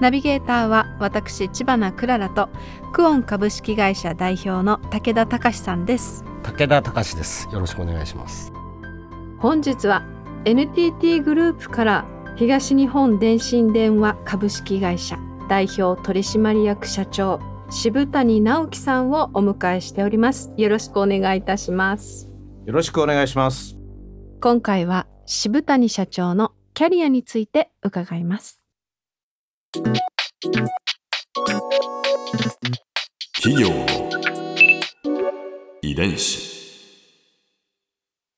ナビゲーターは私千葉なクララとクオン株式会社代表の武田隆さんです。武田隆です。よろしくお願いします。本日は NTT グループから東日本電信電話株式会社代表取締役社長渋谷直樹さんをお迎えしております。よろしくお願いいたします。よろしくお願いします。今回は渋谷社長のキャリアについて伺います企業の遺伝子。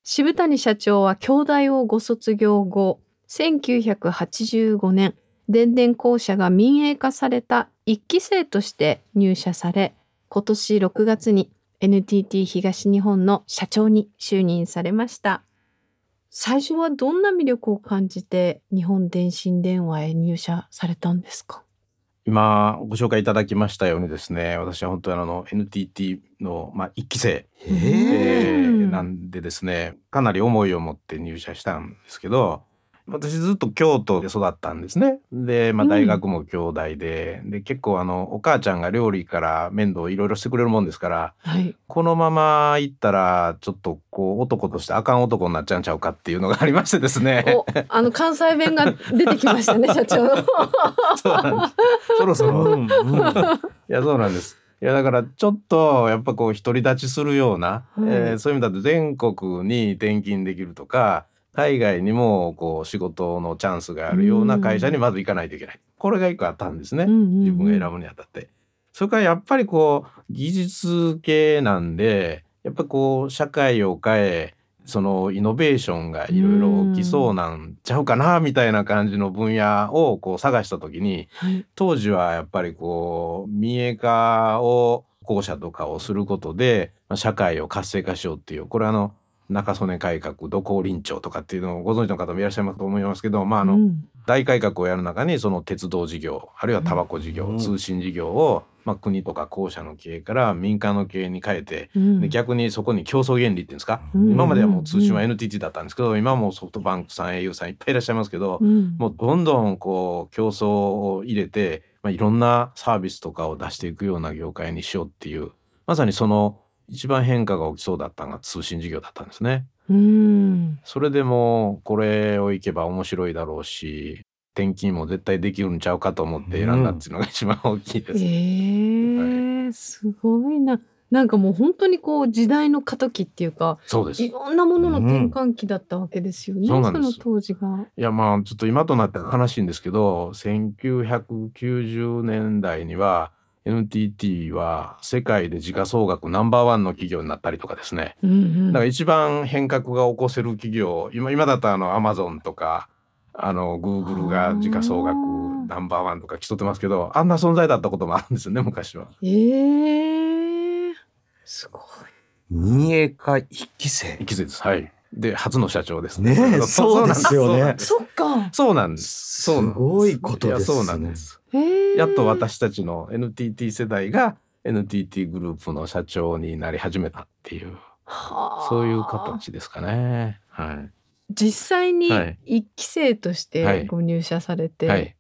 渋谷社長は京大をご卒業後1985年電電公社が民営化された一期生として入社され今年6月に NTT 東日本の社長に就任されました最初はどんな魅力を感じて日本電信電話へ入社されたんですか？今ご紹介いただきましたようにですね、私は本当にあの NTT のまあ一期生、えーなんでですね、かなり思いを持って入社したんですけど、私ずっと京都で育ったんですね。で、まあ大学も京大で、で結構あのお母ちゃんが料理から面倒いろいろしてくれるもんですから、はいこのまま行ったらちょっとこう男としてあかん男になっちゃうんちゃうかっていうのがありましてですね。おあの関西弁が出てきましたね 社長のそうなんです。そろそろ。うんうんいやそうなんです。いやだからちょっとやっぱこう独り立ちするような、はいえーそういう意味だと全国に転勤できるとか海外にもこう仕事のチャンスがあるような会社にまず行かないといけない。これが一個あったんですね。自分が選ぶにあたって。それからやっぱりこう技術系なんでやっぱこう社会を変えそのイノベーションがいろいろ起きそうなんちゃうかなみたいな感じの分野をこう探した時にはい当時はやっぱりこう民営化を公社とかをすることでまあ社会を活性化しようっていうこれはあの中曽根改革土工臨調とかっていうのをご存知の方もいらっしゃいますと思いますけどまああの、うん。大改革をやる中にその鉄道事業あるいはタバコ事業、うん。通信事業を、まあ、国とか公社の経営から民間の経営に変えて、うん。で逆にそこに競争原理っていうんですか、うん。今まではもう通信は NTT だったんですけど、今はもうソフトバンクさん au さんいっぱいいらっしゃいますけど、うん。もうどんどんこう競争を入れて、まあ、いろんなサービスとかを出していくような業界にしようっていうまさにその一番変化が起きそうだったのが通信事業だったんですね。うんそれでもうこれをいけば面白いだろうし転勤も絶対できるんちゃうかと思って選んだっていうのが一番大きいです。ええすごいな。なんかもう本当にこう時代の過渡期っていうか、そうです。いいろんなものの転換期だったわけですよね。そうなんですの当時が。やまあちょっと今となっては悲しいんですけど1990年代には NTT は世界で時価総額ナンバーワンの企業になったりとかですね。うんうんだから一番変革が起こせる企業今今だとあのアマゾンとかあのグーグルが時価総額ナンバーワンとか競ってますけどあんな存在だったこともあるんですよね昔は。ええすごい。民営化一期生一期生です。はい。で初の社長ですねえそうですよねそうなんですそうなんです。そそううなんですごいことですねいやそうなんです。ええやっと私たちの NTT 世代が NTT グループの社長になり始めたっていうはあそういう形ですかね。はい。実際にはい一期生としはいてご入社されて、はい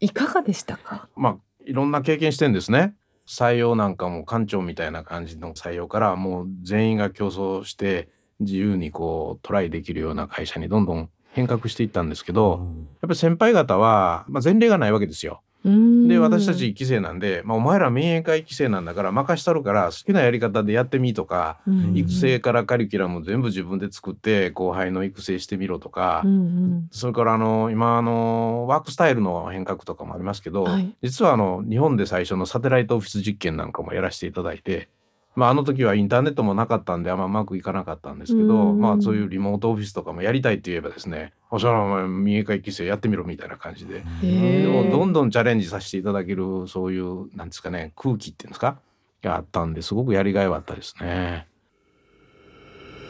い、。かがでしたか？まあいろんな経験してんですね。採用なんかも館長みたいな感じの採用からもう全員が競争して自由にこうトライできるような会社にどんどん変革していったんですけど、やっぱり先輩方は、まあ、前例がないわけですよ。でで私たち一期生なんで、まあ、お前ら民営化一期生なんだから任したるから好きなやり方でやってみとか、育成からカリキュラム全部自分で作って後輩の育成してみろとか、うんうん。それからあの今あのワークスタイルの変革とかもありますけど、はい。実はあの日本で最初のサテライトオフィス実験なんかもやらせていただいてまあ、あの時はインターネットもなかったんであんまうまくいかなかったんですけど、まあ、そういうリモートオフィスとかもやりたいって言えばですね「おしゃらお前民営化一期生やってみろ」みたいな感じで。でもどんどんチャレンジさせていただけるそういうなんですかね空気っていうんですか？があったんですごくやりがいはあったですね。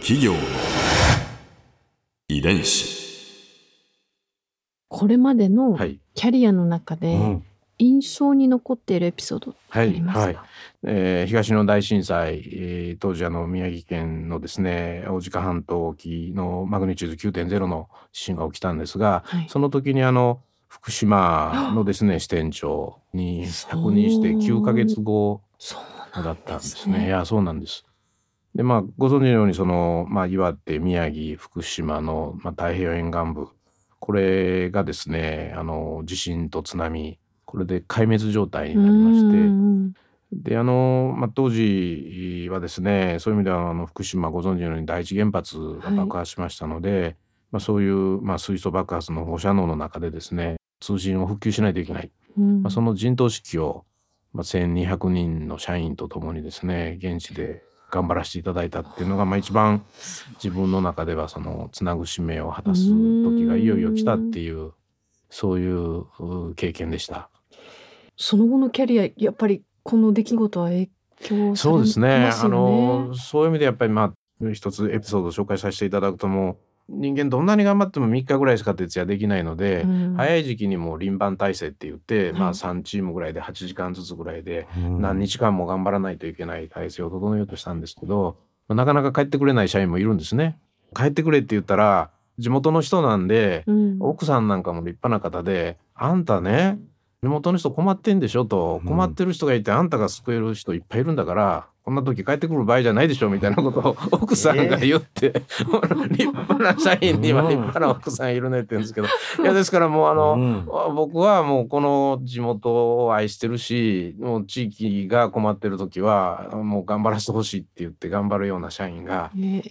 企業の遺伝子。これまでのはい。キャリアの中でうん印象に残っているエピソードあはいりますか、はいえー東日本大震災、えー当時あの宮城県のですね大鹿半島沖のマグニチュード9.0の地震が起きたんですが、はい。その時にあの福島のですね支店長に着任して9ヶ月後だったんですね。いやそうなんです。でまあご存知のようにその、まあ、岩手宮城福島の、まあ、太平洋沿岸部これがですねあの地震と津波これで壊滅状態になりまして。であの、まあ、当時はですねそういう意味ではあの福島ご存知のように第一原発が爆発しましたので、まあ、そういう、まあ、水素爆発の放射能の中でですね通信を復旧しないといけない、まあ、その陣頭指揮を、まあ、1,200人の社員とともにですね現地で頑張らせていただいたっていうのが、まあ、一番自分の中ではそのつなぐ使命を果たす時がいよいよ来たっていうそういうう経験でした。その後のキャリアやっぱりこの出来事は影響さそうですれますよね。ね。あのそういう意味でやっぱりまあ一つエピソードを紹介させていただくともう人間どんなに頑張っても3日ぐらいしか徹夜できないので、うん早い時期にもう輪番体制って言って、まあはい3チームぐらいで8時間ずつぐらいでうん何日間も頑張らないといけない体制を整えようとしたんですけど、まあなかなか帰ってくれない社員もいるんですね。帰ってくれって言ったら地元の人なんで、うん奥さんなんかも立派な方で「あんたね地元の人困ってんでしょ」と「うん。困ってる人がいてあんたが救える人いっぱいいるんだからこんな時帰ってくる場合じゃないでしょ」みたいなことを 奥さんが言って、立派な社員には立派な奥さんいるねって言うんですけど。いやですからもうあの、うん。僕はもうこの地元を愛してるしもう地域が困ってる時はもう頑張らせてほしいって言って頑張るような社員が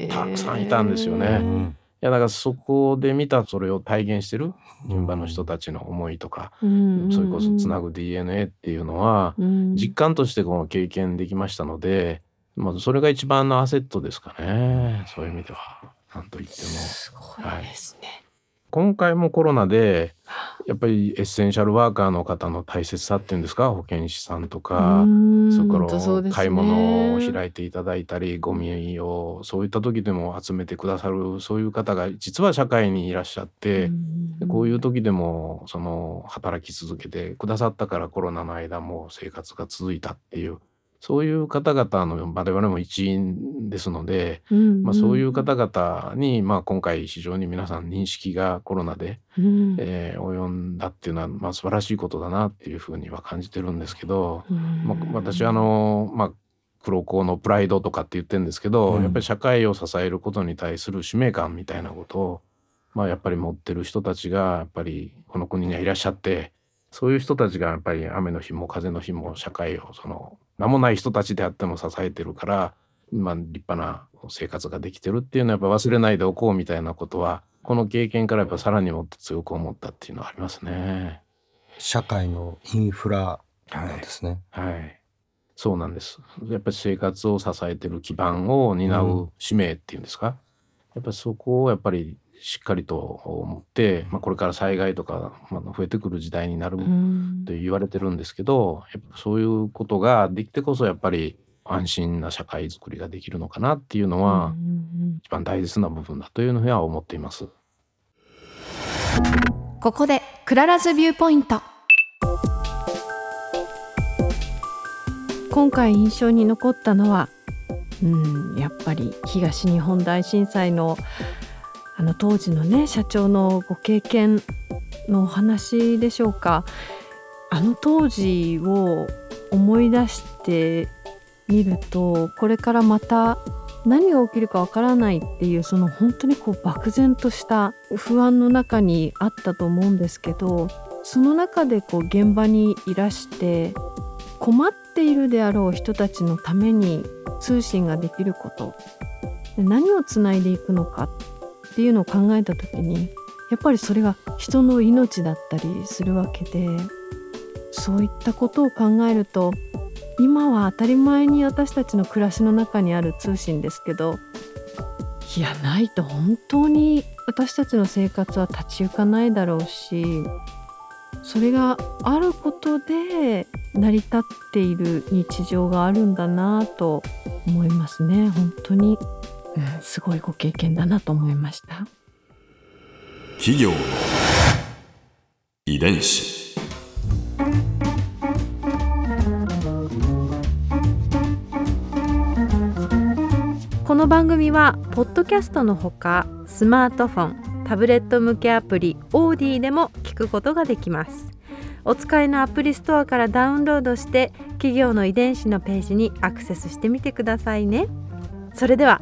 たくさんいたんですよね。うん。いやだからそこで見たそれを体現してる？現場の人たちの思いとか、うんそれこそつなぐ DNA っていうのは、うん。実感としてこの経験できましたので、まあ、それが一番のアセットですかね。そういう意味では。なんと言っても。すごいですね。今回もコロナでやっぱりエッセンシャルワーカーの方の大切さっていうんですか？保健師さんとか、うんそれから買い物を開いていただいたり、ゴミをそういった時でも集めてくださるそういう方が実は社会にいらっしゃって、でこういう時でもその働き続けてくださったからコロナの間も生活が続いたっていうそういう方々の我々も一員ですので、うん。まあ、そういう方々に、まあ、今回非常に皆さん認識がコロナで、うん。えー及んだっていうのは、まあ、素晴らしいことだなっていうふうには感じてるんですけど、うん。まあ、私はあの、まあ、黒子のプライドとかって言ってるんですけど、うん。やっぱり社会を支えることに対する使命感みたいなことを、まあ、やっぱり持ってる人たちがやっぱりこの国にはいらっしゃってそういう人たちがやっぱり雨の日も風の日も社会をその名もない人たちであっても支えてるから、まあ、立派な生活ができてるっていうのはやっぱ忘れないでおこうみたいなことはこの経験からやっぱさらにもっと強く思ったっていうのはありますね。社会のインフラなんですね。はい。そうなんです。やっぱり生活を支えてる基盤を担う使命っていうんですか？やっぱりそこをやっぱりしっかりと思って、まあ、これから災害とか、まあ、増えてくる時代になるうん。と言われてるんですけど、やっぱそういうことができてこそやっぱり安心な社会づくりができるのかなっていうのはうん一番大切な部分だというふうには思っています。ここで Clara's Viewpoint。今回印象に残ったのはうんやっぱり東日本大震災のあの当時のね社長のご経験のお話でしょうか。あの当時を思い出してみるとこれからまた何が起きるかわからないっていうその本当にこう漠然とした不安の中にあったと思うんですけどその中でこう現場にいらして困っているであろう人たちのために通信ができること何をつないでいくのかっていうのを考えた時にやっぱりそれが人の命だったりするわけでそういったことを考えると今は当たり前に私たちの暮らしの中にある通信ですけどいやないと本当に私たちの生活は立ち行かないだろうしそれがあることで成り立っている日常があるんだなと思いますね本当に、うん、すごいご経験だなと思いました。企業の遺伝子。この番組はポッドキャストのほかスマートフォンタブレット向けアプリオーディでも聞くことができます。お使いのアプリストアからダウンロードして企業の遺伝子のページにアクセスしてみてくださいね。それでは